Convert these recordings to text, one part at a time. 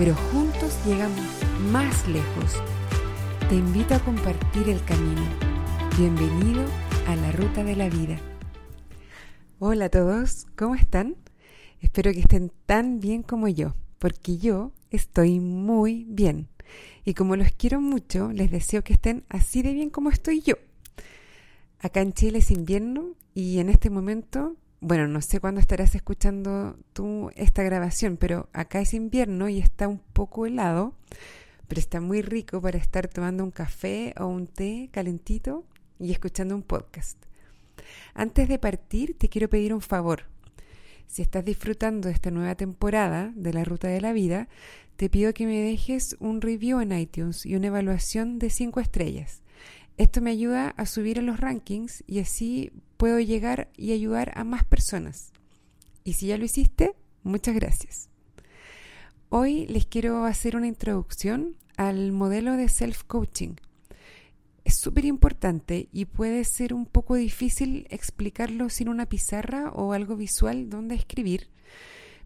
pero juntos llegamos más lejos. Te invito a compartir el camino. Bienvenido a la ruta de la vida. Hola a todos, ¿cómo están? Espero que estén tan bien como yo, porque yo estoy muy bien. Y como los quiero mucho, les deseo que estén así de bien como estoy yo. Acá en Chile es invierno y en este momento, bueno, no sé cuándo estarás escuchando tú esta grabación, pero acá es invierno y está un poco helado, pero está muy rico para estar tomando un café o un té calentito y escuchando un podcast. Antes de partir, te quiero pedir un favor. Si estás disfrutando de esta nueva temporada de la Ruta de la Vida, te pido que me dejes un review en iTunes y una evaluación de 5 estrellas. Esto me ayuda a subir en los rankings y así puedo llegar y ayudar a más personas. Y si ya lo hiciste, muchas gracias. Hoy les quiero hacer una introducción al modelo de self-coaching. Es súper importante y puede ser un poco difícil explicarlo sin una pizarra o algo visual donde escribir,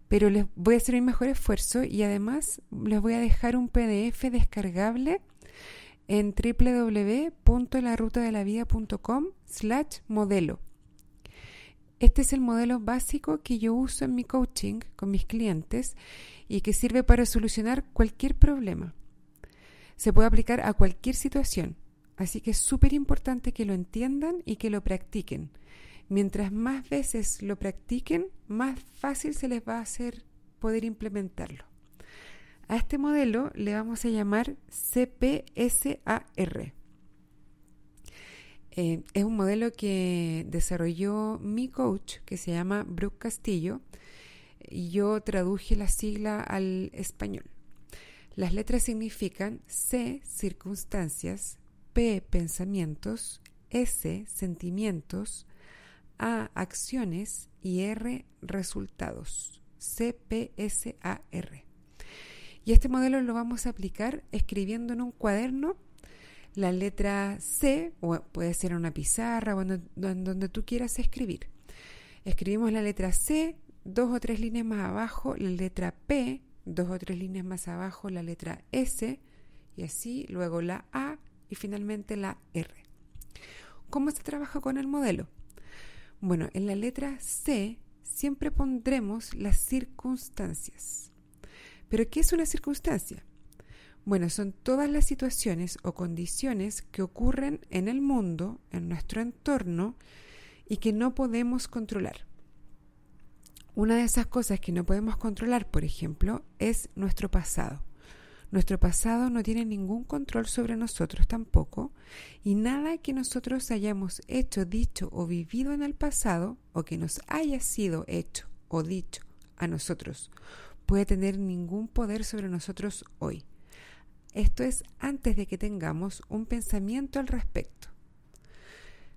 pero les voy a hacer mi mejor esfuerzo y además les voy a dejar un PDF descargable en www.larutadelavida.com slash modelo. Este es el modelo básico que yo uso en mi coaching con mis clientes y que sirve para solucionar cualquier problema. Se puede aplicar a cualquier situación, así que es súper importante que lo entiendan y que lo practiquen. Mientras más veces lo practiquen, más fácil se les va a hacer poder implementarlo. A este modelo le vamos a llamar CPSAR. Eh, es un modelo que desarrolló mi coach, que se llama Brooke Castillo, y yo traduje la sigla al español. Las letras significan C, circunstancias, P, pensamientos, S, sentimientos, A, acciones y R, resultados. CPSAR. Y este modelo lo vamos a aplicar escribiendo en un cuaderno la letra C, o puede ser una pizarra o donde tú quieras escribir. Escribimos la letra C, dos o tres líneas más abajo, la letra P, dos o tres líneas más abajo, la letra S, y así luego la A y finalmente la R. ¿Cómo se trabaja con el modelo? Bueno, en la letra C siempre pondremos las circunstancias. ¿Pero qué es una circunstancia? Bueno, son todas las situaciones o condiciones que ocurren en el mundo, en nuestro entorno, y que no podemos controlar. Una de esas cosas que no podemos controlar, por ejemplo, es nuestro pasado. Nuestro pasado no tiene ningún control sobre nosotros tampoco, y nada que nosotros hayamos hecho, dicho o vivido en el pasado, o que nos haya sido hecho o dicho a nosotros, puede tener ningún poder sobre nosotros hoy. Esto es antes de que tengamos un pensamiento al respecto.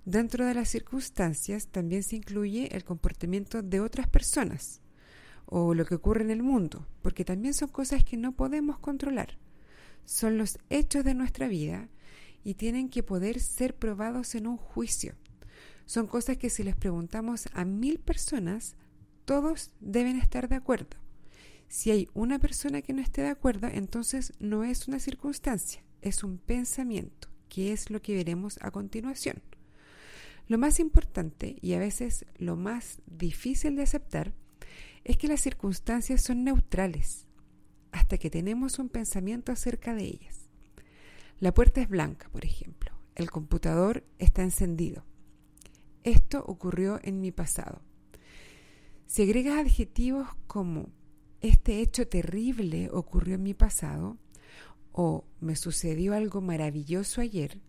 Dentro de las circunstancias también se incluye el comportamiento de otras personas o lo que ocurre en el mundo, porque también son cosas que no podemos controlar. Son los hechos de nuestra vida y tienen que poder ser probados en un juicio. Son cosas que si les preguntamos a mil personas, todos deben estar de acuerdo. Si hay una persona que no esté de acuerdo, entonces no es una circunstancia, es un pensamiento, que es lo que veremos a continuación. Lo más importante y a veces lo más difícil de aceptar es que las circunstancias son neutrales hasta que tenemos un pensamiento acerca de ellas. La puerta es blanca, por ejemplo. El computador está encendido. Esto ocurrió en mi pasado. Si agregas adjetivos como este hecho terrible ocurrió en mi pasado, o me sucedió algo maravilloso ayer,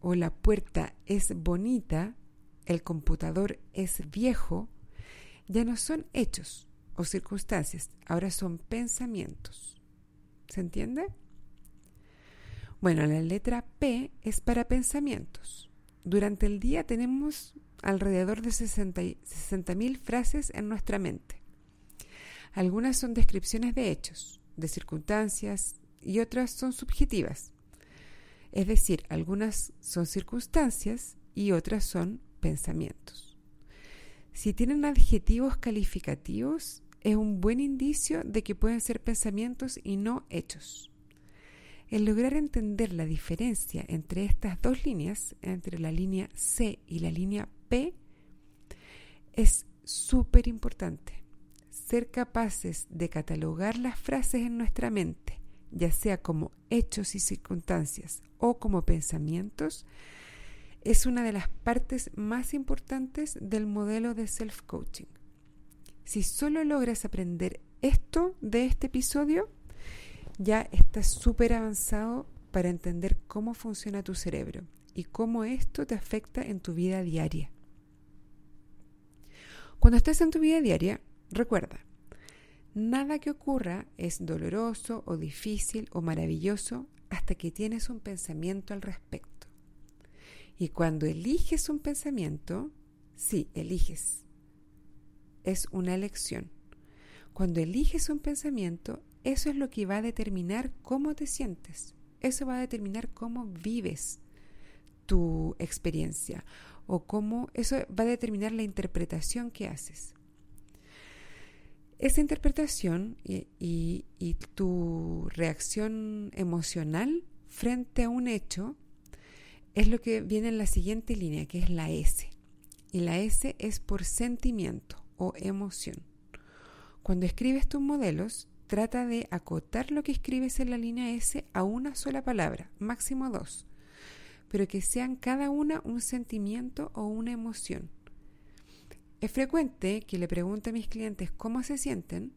o la puerta es bonita, el computador es viejo, ya no son hechos o circunstancias, ahora son pensamientos. ¿Se entiende? Bueno, la letra P es para pensamientos. Durante el día tenemos alrededor de 60.000 frases en nuestra mente. Algunas son descripciones de hechos, de circunstancias y otras son subjetivas. Es decir, algunas son circunstancias y otras son pensamientos. Si tienen adjetivos calificativos, es un buen indicio de que pueden ser pensamientos y no hechos. El lograr entender la diferencia entre estas dos líneas, entre la línea C y la línea P, es súper importante. Ser capaces de catalogar las frases en nuestra mente, ya sea como hechos y circunstancias o como pensamientos, es una de las partes más importantes del modelo de self-coaching. Si solo logras aprender esto de este episodio, ya estás súper avanzado para entender cómo funciona tu cerebro y cómo esto te afecta en tu vida diaria. Cuando estés en tu vida diaria, recuerda, nada que ocurra es doloroso o difícil o maravilloso hasta que tienes un pensamiento al respecto. Y cuando eliges un pensamiento, sí, eliges. Es una elección. Cuando eliges un pensamiento, eso es lo que va a determinar cómo te sientes. Eso va a determinar cómo vives tu experiencia o cómo eso va a determinar la interpretación que haces. Esa interpretación y, tu reacción emocional frente a un hecho es lo que viene en la siguiente línea, que es la S. Y la S es por sentimiento o emoción. Cuando escribes tus modelos, trata de acotar lo que escribes en la línea S a una sola palabra, máximo dos, pero que sean cada una un sentimiento o una emoción. Es frecuente que le pregunte a mis clientes cómo se sienten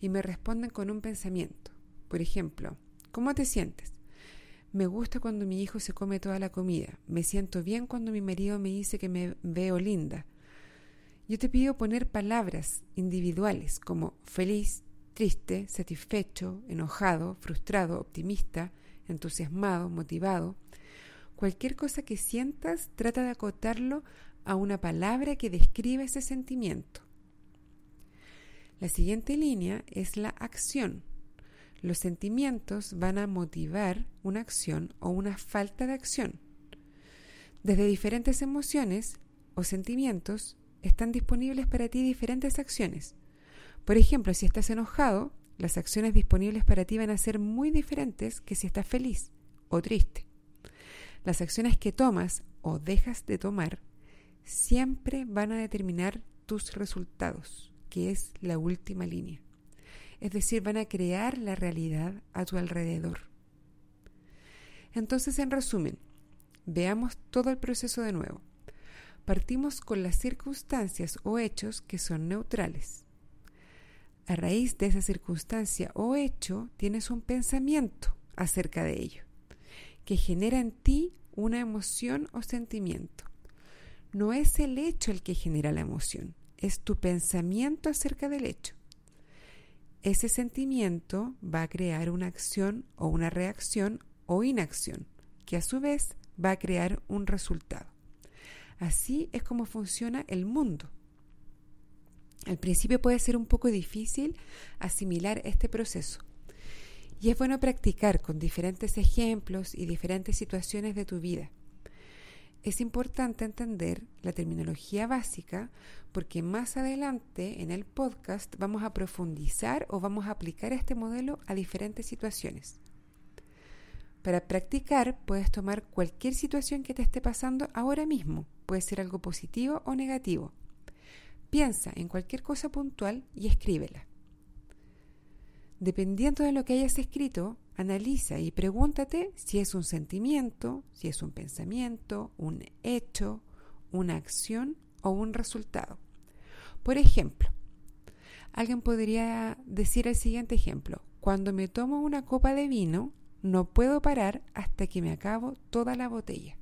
y me responden con un pensamiento. Por ejemplo, ¿cómo te sientes? Me gusta cuando mi hijo se come toda la comida. Me siento bien cuando mi marido me dice que me veo linda. Yo te pido poner palabras individuales como feliz, triste, satisfecho, enojado, frustrado, optimista, entusiasmado, motivado. Cualquier cosa que sientas, trata de acotarlo a una palabra que describe ese sentimiento. La siguiente línea es la acción. Los sentimientos van a motivar una acción o una falta de acción. Desde diferentes emociones o sentimientos están disponibles para ti diferentes acciones. Por ejemplo, si estás enojado, las acciones disponibles para ti van a ser muy diferentes que si estás feliz o triste. Las acciones que tomas o dejas de tomar siempre van a determinar tus resultados, que es la última línea. Es decir, van a crear la realidad a tu alrededor. Entonces, en resumen, veamos todo el proceso de nuevo. Partimos con las circunstancias o hechos que son neutrales a raíz de esa circunstancia o hecho, tienes un pensamiento acerca de ello, que genera en ti una emoción o sentimiento. No es el hecho el que genera la emoción, es tu pensamiento acerca del hecho. Ese sentimiento va a crear una acción o una reacción o inacción, que a su vez va a crear un resultado. Así es como funciona el mundo. Al principio puede ser un poco difícil asimilar este proceso. Y es bueno practicar con diferentes ejemplos y diferentes situaciones de tu vida. Es importante entender la terminología básica porque más adelante en el podcast vamos a profundizar o vamos a aplicar este modelo a diferentes situaciones. Para practicar puedes tomar cualquier situación que te esté pasando ahora mismo. Puede ser algo positivo o negativo. Piensa en cualquier cosa puntual y escríbela. Dependiendo de lo que hayas escrito, analiza y pregúntate si es un sentimiento, si es un pensamiento, un hecho, una acción o un resultado. Por ejemplo, alguien podría decir el siguiente ejemplo. Cuando me tomo una copa de vino, no puedo parar hasta que me acabo toda la botella.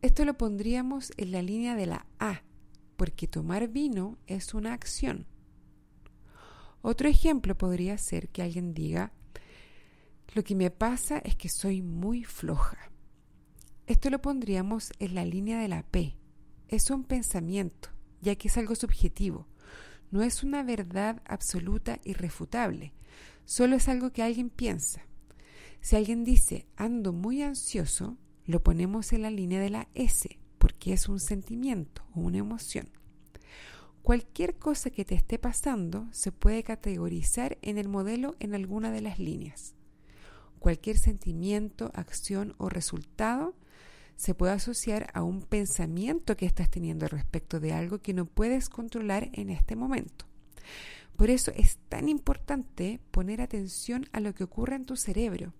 Esto lo pondríamos en la línea de la A, porque tomar vino es una acción. Otro ejemplo podría ser que alguien diga, Lo que me pasa es que soy muy floja. Esto lo pondríamos en la línea de la P. Es un pensamiento, ya que es algo subjetivo. No es una verdad absoluta irrefutable. Solo es algo que alguien piensa. Si alguien dice ando muy ansioso, lo ponemos en la línea de la S, porque es un sentimiento o una emoción. Cualquier cosa que te esté pasando se puede categorizar en el modelo en alguna de las líneas. Cualquier sentimiento, acción o resultado se puede asociar a un pensamiento que estás teniendo respecto de algo que no puedes controlar en este momento. Por eso es tan importante poner atención a lo que ocurre en tu cerebro,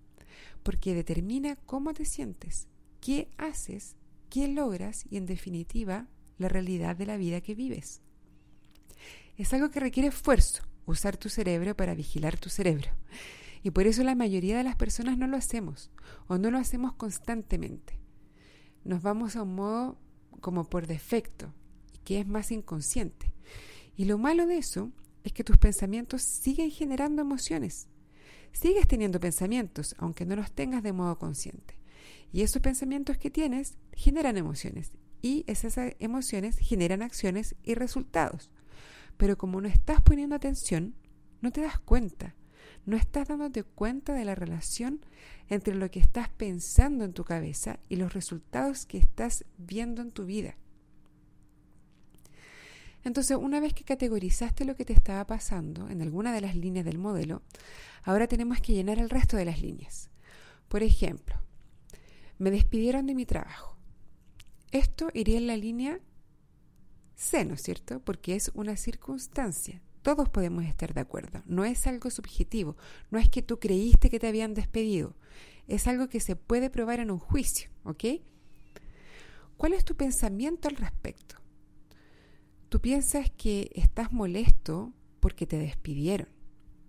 porque determina cómo te sientes, qué haces, qué logras y en definitiva la realidad de la vida que vives. Es algo que requiere esfuerzo, usar tu cerebro para vigilar tu cerebro. Y por eso la mayoría de las personas no lo hacemos o no lo hacemos constantemente. Nos vamos a un modo como por defecto que es más inconsciente. Y lo malo de eso es que tus pensamientos siguen generando emociones. Sigues teniendo pensamientos, aunque no los tengas de modo consciente. Y esos pensamientos que tienes generan emociones. Y esas emociones generan acciones y resultados. Pero como no estás poniendo atención, no te das cuenta. No estás dándote cuenta de la relación entre lo que estás pensando en tu cabeza y los resultados que estás viendo en tu vida. Entonces, una vez que categorizaste lo que te estaba pasando en alguna de las líneas del modelo, ahora tenemos que llenar el resto de las líneas. Por ejemplo, me despidieron de mi trabajo. Esto iría en la línea C, ¿no es cierto? Porque es una circunstancia. Todos podemos estar de acuerdo. No es algo subjetivo. No es que tú creíste que te habían despedido. Es algo que se puede probar en un juicio, ¿ok? ¿Cuál es tu pensamiento al respecto? Tú piensas que estás molesto porque te despidieron,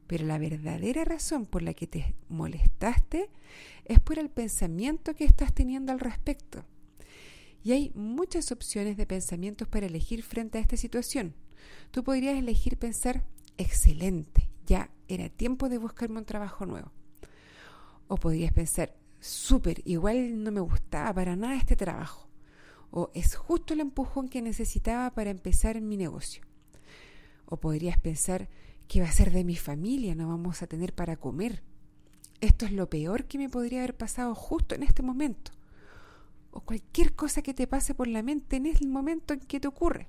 pero la verdadera razón por la que te molestaste es por el pensamiento que estás teniendo al respecto. Y hay muchas opciones de pensamientos para elegir frente a esta situación. Tú podrías elegir pensar, excelente, ya era tiempo de buscarme un trabajo nuevo. O podrías pensar, súper, igual no me gustaba para nada este trabajo o es justo el empujón que necesitaba para empezar mi negocio. O podrías pensar, ¿qué va a ser de mi familia? No vamos a tener para comer. Esto es lo peor que me podría haber pasado justo en este momento. O cualquier cosa que te pase por la mente en el momento en que te ocurre.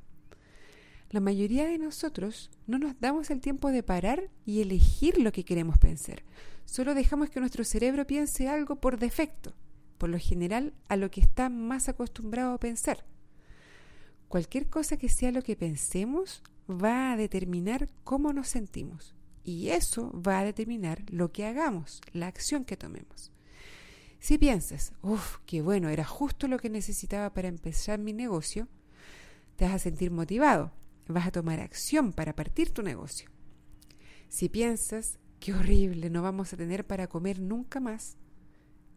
La mayoría de nosotros no nos damos el tiempo de parar y elegir lo que queremos pensar. Solo dejamos que nuestro cerebro piense algo por defecto por lo general a lo que está más acostumbrado a pensar. Cualquier cosa que sea lo que pensemos va a determinar cómo nos sentimos y eso va a determinar lo que hagamos, la acción que tomemos. Si piensas, uff, qué bueno, era justo lo que necesitaba para empezar mi negocio, te vas a sentir motivado, vas a tomar acción para partir tu negocio. Si piensas, qué horrible, no vamos a tener para comer nunca más,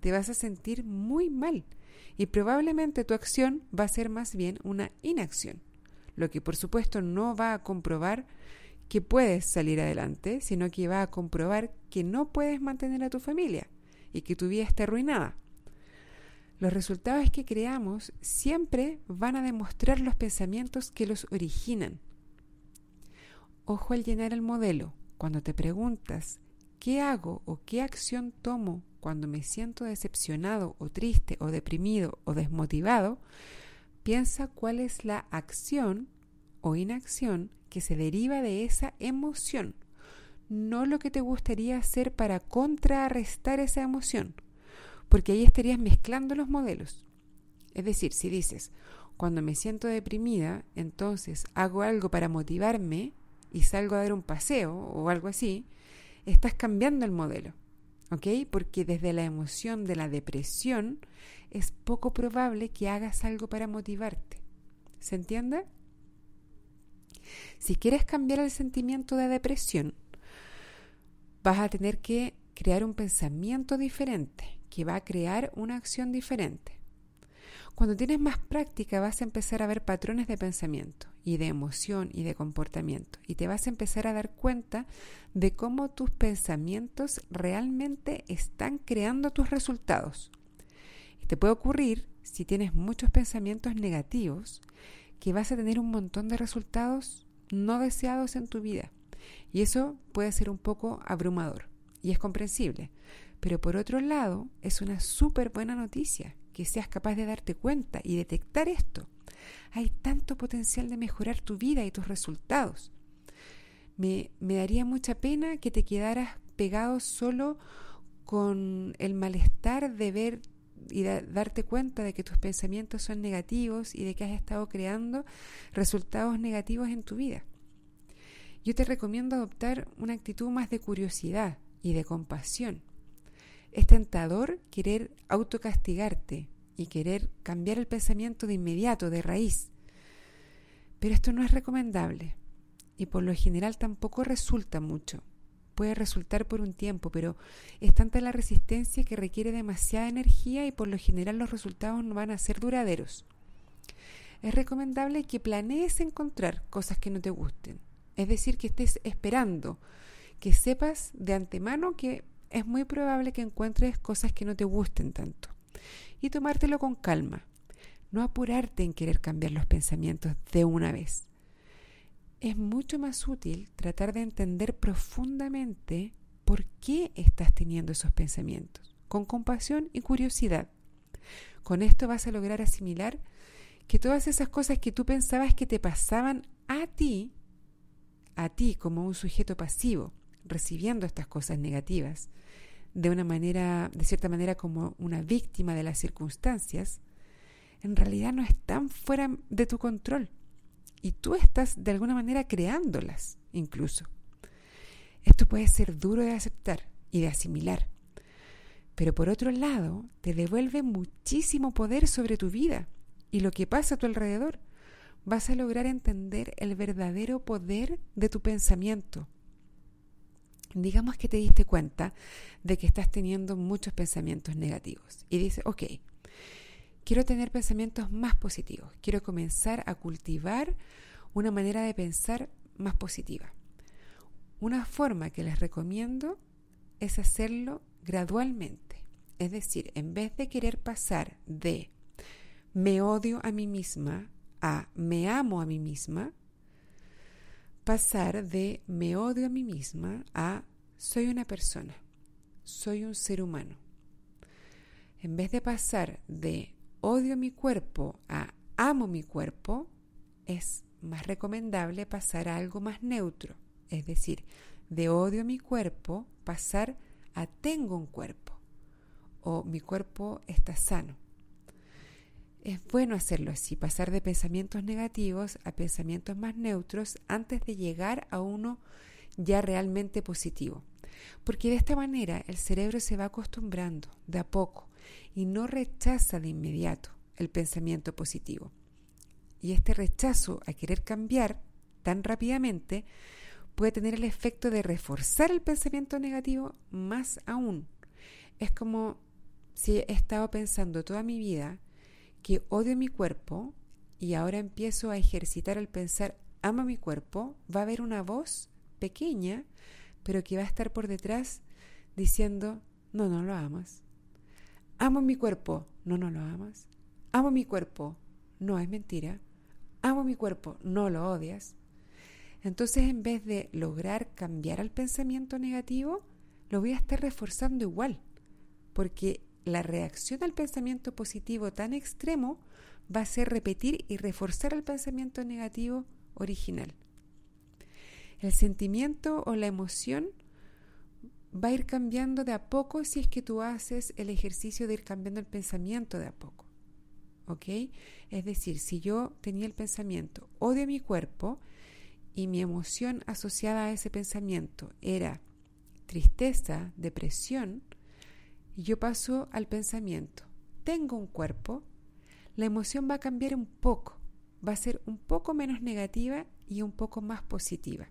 te vas a sentir muy mal y probablemente tu acción va a ser más bien una inacción, lo que por supuesto no va a comprobar que puedes salir adelante, sino que va a comprobar que no puedes mantener a tu familia y que tu vida está arruinada. Los resultados que creamos siempre van a demostrar los pensamientos que los originan. Ojo al llenar el modelo. Cuando te preguntas, ¿qué hago o qué acción tomo cuando me siento decepcionado o triste o deprimido o desmotivado, piensa cuál es la acción o inacción que se deriva de esa emoción, no lo que te gustaría hacer para contrarrestar esa emoción, porque ahí estarías mezclando los modelos. Es decir, si dices, cuando me siento deprimida, entonces hago algo para motivarme y salgo a dar un paseo o algo así, estás cambiando el modelo. ¿ok? Porque desde la emoción de la depresión es poco probable que hagas algo para motivarte. ¿Se entiende? Si quieres cambiar el sentimiento de depresión, vas a tener que crear un pensamiento diferente, que va a crear una acción diferente. Cuando tienes más práctica vas a empezar a ver patrones de pensamiento y de emoción y de comportamiento y te vas a empezar a dar cuenta de cómo tus pensamientos realmente están creando tus resultados. Y te puede ocurrir, si tienes muchos pensamientos negativos, que vas a tener un montón de resultados no deseados en tu vida. Y eso puede ser un poco abrumador y es comprensible. Pero por otro lado, es una súper buena noticia que seas capaz de darte cuenta y detectar esto. Hay tanto potencial de mejorar tu vida y tus resultados. Me, me daría mucha pena que te quedaras pegado solo con el malestar de ver y darte cuenta de que tus pensamientos son negativos y de que has estado creando resultados negativos en tu vida. Yo te recomiendo adoptar una actitud más de curiosidad y de compasión. Es tentador querer autocastigarte y querer cambiar el pensamiento de inmediato, de raíz. Pero esto no es recomendable y por lo general tampoco resulta mucho puede resultar por un tiempo, pero es tanta la resistencia que requiere demasiada energía y por lo general los resultados no van a ser duraderos. Es recomendable que planees encontrar cosas que no te gusten, es decir, que estés esperando, que sepas de antemano que es muy probable que encuentres cosas que no te gusten tanto. Y tomártelo con calma, no apurarte en querer cambiar los pensamientos de una vez. Es mucho más útil tratar de entender profundamente por qué estás teniendo esos pensamientos, con compasión y curiosidad. Con esto vas a lograr asimilar que todas esas cosas que tú pensabas que te pasaban a ti, a ti como un sujeto pasivo, recibiendo estas cosas negativas, de una manera, de cierta manera como una víctima de las circunstancias, en realidad no están fuera de tu control y tú estás de alguna manera creándolas incluso. Esto puede ser duro de aceptar y de asimilar, pero por otro lado te devuelve muchísimo poder sobre tu vida y lo que pasa a tu alrededor. Vas a lograr entender el verdadero poder de tu pensamiento. Digamos que te diste cuenta de que estás teniendo muchos pensamientos negativos. Y dices, ok, quiero tener pensamientos más positivos, quiero comenzar a cultivar una manera de pensar más positiva. Una forma que les recomiendo es hacerlo gradualmente, es decir, en vez de querer pasar de me odio a mí misma a me amo a mí misma, pasar de me odio a mí misma a soy una persona, soy un ser humano. En vez de pasar de odio mi cuerpo a amo mi cuerpo, es más recomendable pasar a algo más neutro, es decir, de odio mi cuerpo pasar a tengo un cuerpo o mi cuerpo está sano. Es bueno hacerlo así, pasar de pensamientos negativos a pensamientos más neutros antes de llegar a uno ya realmente positivo. Porque de esta manera el cerebro se va acostumbrando de a poco y no rechaza de inmediato el pensamiento positivo. Y este rechazo a querer cambiar tan rápidamente puede tener el efecto de reforzar el pensamiento negativo más aún. Es como si he estado pensando toda mi vida que odio mi cuerpo y ahora empiezo a ejercitar el pensar amo mi cuerpo, va a haber una voz pequeña, pero que va a estar por detrás diciendo, no, no lo amas. Amo mi cuerpo, no, no lo amas. Amo mi cuerpo, no es mentira. Amo mi cuerpo, no lo odias. Entonces, en vez de lograr cambiar al pensamiento negativo, lo voy a estar reforzando igual, porque la reacción al pensamiento positivo tan extremo va a ser repetir y reforzar el pensamiento negativo original. El sentimiento o la emoción va a ir cambiando de a poco si es que tú haces el ejercicio de ir cambiando el pensamiento de a poco. ¿Ok? Es decir, si yo tenía el pensamiento odio mi cuerpo y mi emoción asociada a ese pensamiento era tristeza, depresión, y yo paso al pensamiento tengo un cuerpo, la emoción va a cambiar un poco, va a ser un poco menos negativa y un poco más positiva.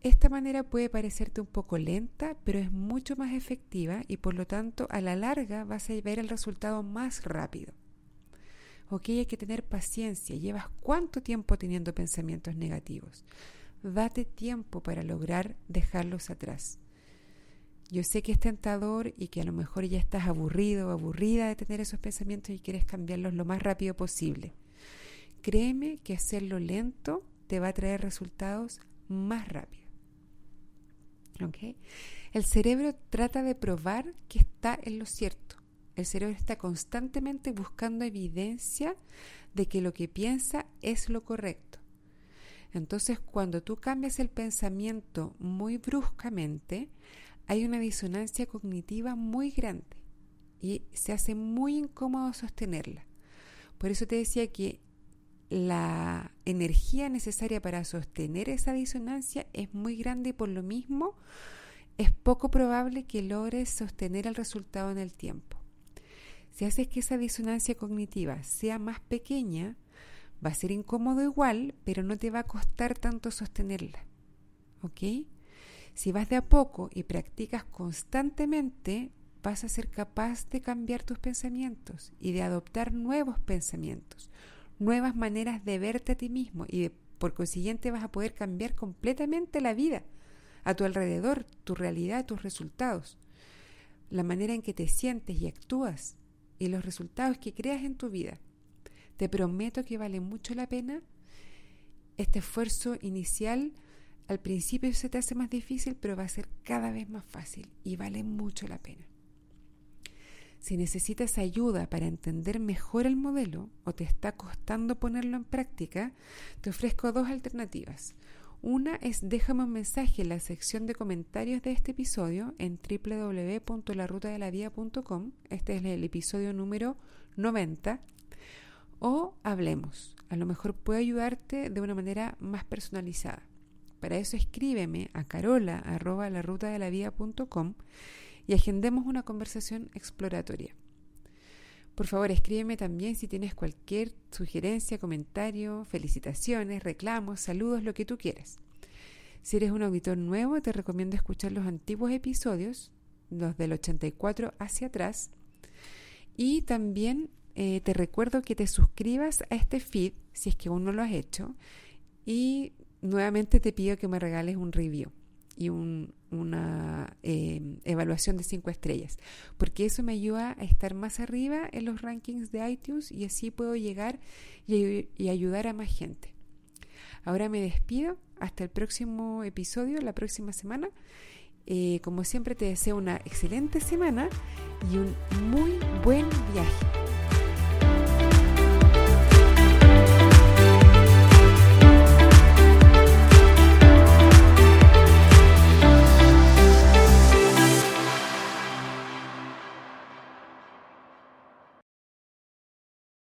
Esta manera puede parecerte un poco lenta, pero es mucho más efectiva y por lo tanto a la larga vas a ver el resultado más rápido. Ok, hay que tener paciencia. ¿Llevas cuánto tiempo teniendo pensamientos negativos? Date tiempo para lograr dejarlos atrás. Yo sé que es tentador y que a lo mejor ya estás aburrido o aburrida de tener esos pensamientos y quieres cambiarlos lo más rápido posible. Créeme que hacerlo lento te va a traer resultados más rápido. ¿Ok? El cerebro trata de probar que está en lo cierto. El cerebro está constantemente buscando evidencia de que lo que piensa es lo correcto. Entonces, cuando tú cambias el pensamiento muy bruscamente, hay una disonancia cognitiva muy grande y se hace muy incómodo sostenerla. Por eso te decía que la energía necesaria para sostener esa disonancia es muy grande y por lo mismo es poco probable que logres sostener el resultado en el tiempo. Si haces que esa disonancia cognitiva sea más pequeña, va a ser incómodo igual, pero no te va a costar tanto sostenerla. ¿Ok? Si vas de a poco y practicas constantemente, vas a ser capaz de cambiar tus pensamientos y de adoptar nuevos pensamientos, nuevas maneras de verte a ti mismo y por consiguiente vas a poder cambiar completamente la vida a tu alrededor, tu realidad, tus resultados, la manera en que te sientes y actúas y los resultados que creas en tu vida. Te prometo que vale mucho la pena este esfuerzo inicial. Al principio se te hace más difícil, pero va a ser cada vez más fácil y vale mucho la pena. Si necesitas ayuda para entender mejor el modelo o te está costando ponerlo en práctica, te ofrezco dos alternativas. Una es déjame un mensaje en la sección de comentarios de este episodio en www.larutadelavida.com. Este es el episodio número 90. O hablemos. A lo mejor puedo ayudarte de una manera más personalizada. Para eso escríbeme a carola.larutadelavida.com y agendemos una conversación exploratoria. Por favor, escríbeme también si tienes cualquier sugerencia, comentario, felicitaciones, reclamos, saludos, lo que tú quieras. Si eres un auditor nuevo, te recomiendo escuchar los antiguos episodios, los del 84 hacia atrás. Y también eh, te recuerdo que te suscribas a este feed si es que aún no lo has hecho. Y nuevamente te pido que me regales un review y una em, evaluación de 5 estrellas, porque eso me ayuda a estar más arriba en los rankings de iTunes y así puedo llegar y, ayudar a más gente. Ahora me despido, hasta el próximo episodio, la próxima semana. Eh, como siempre te deseo una excelente semana y un muy buen viaje.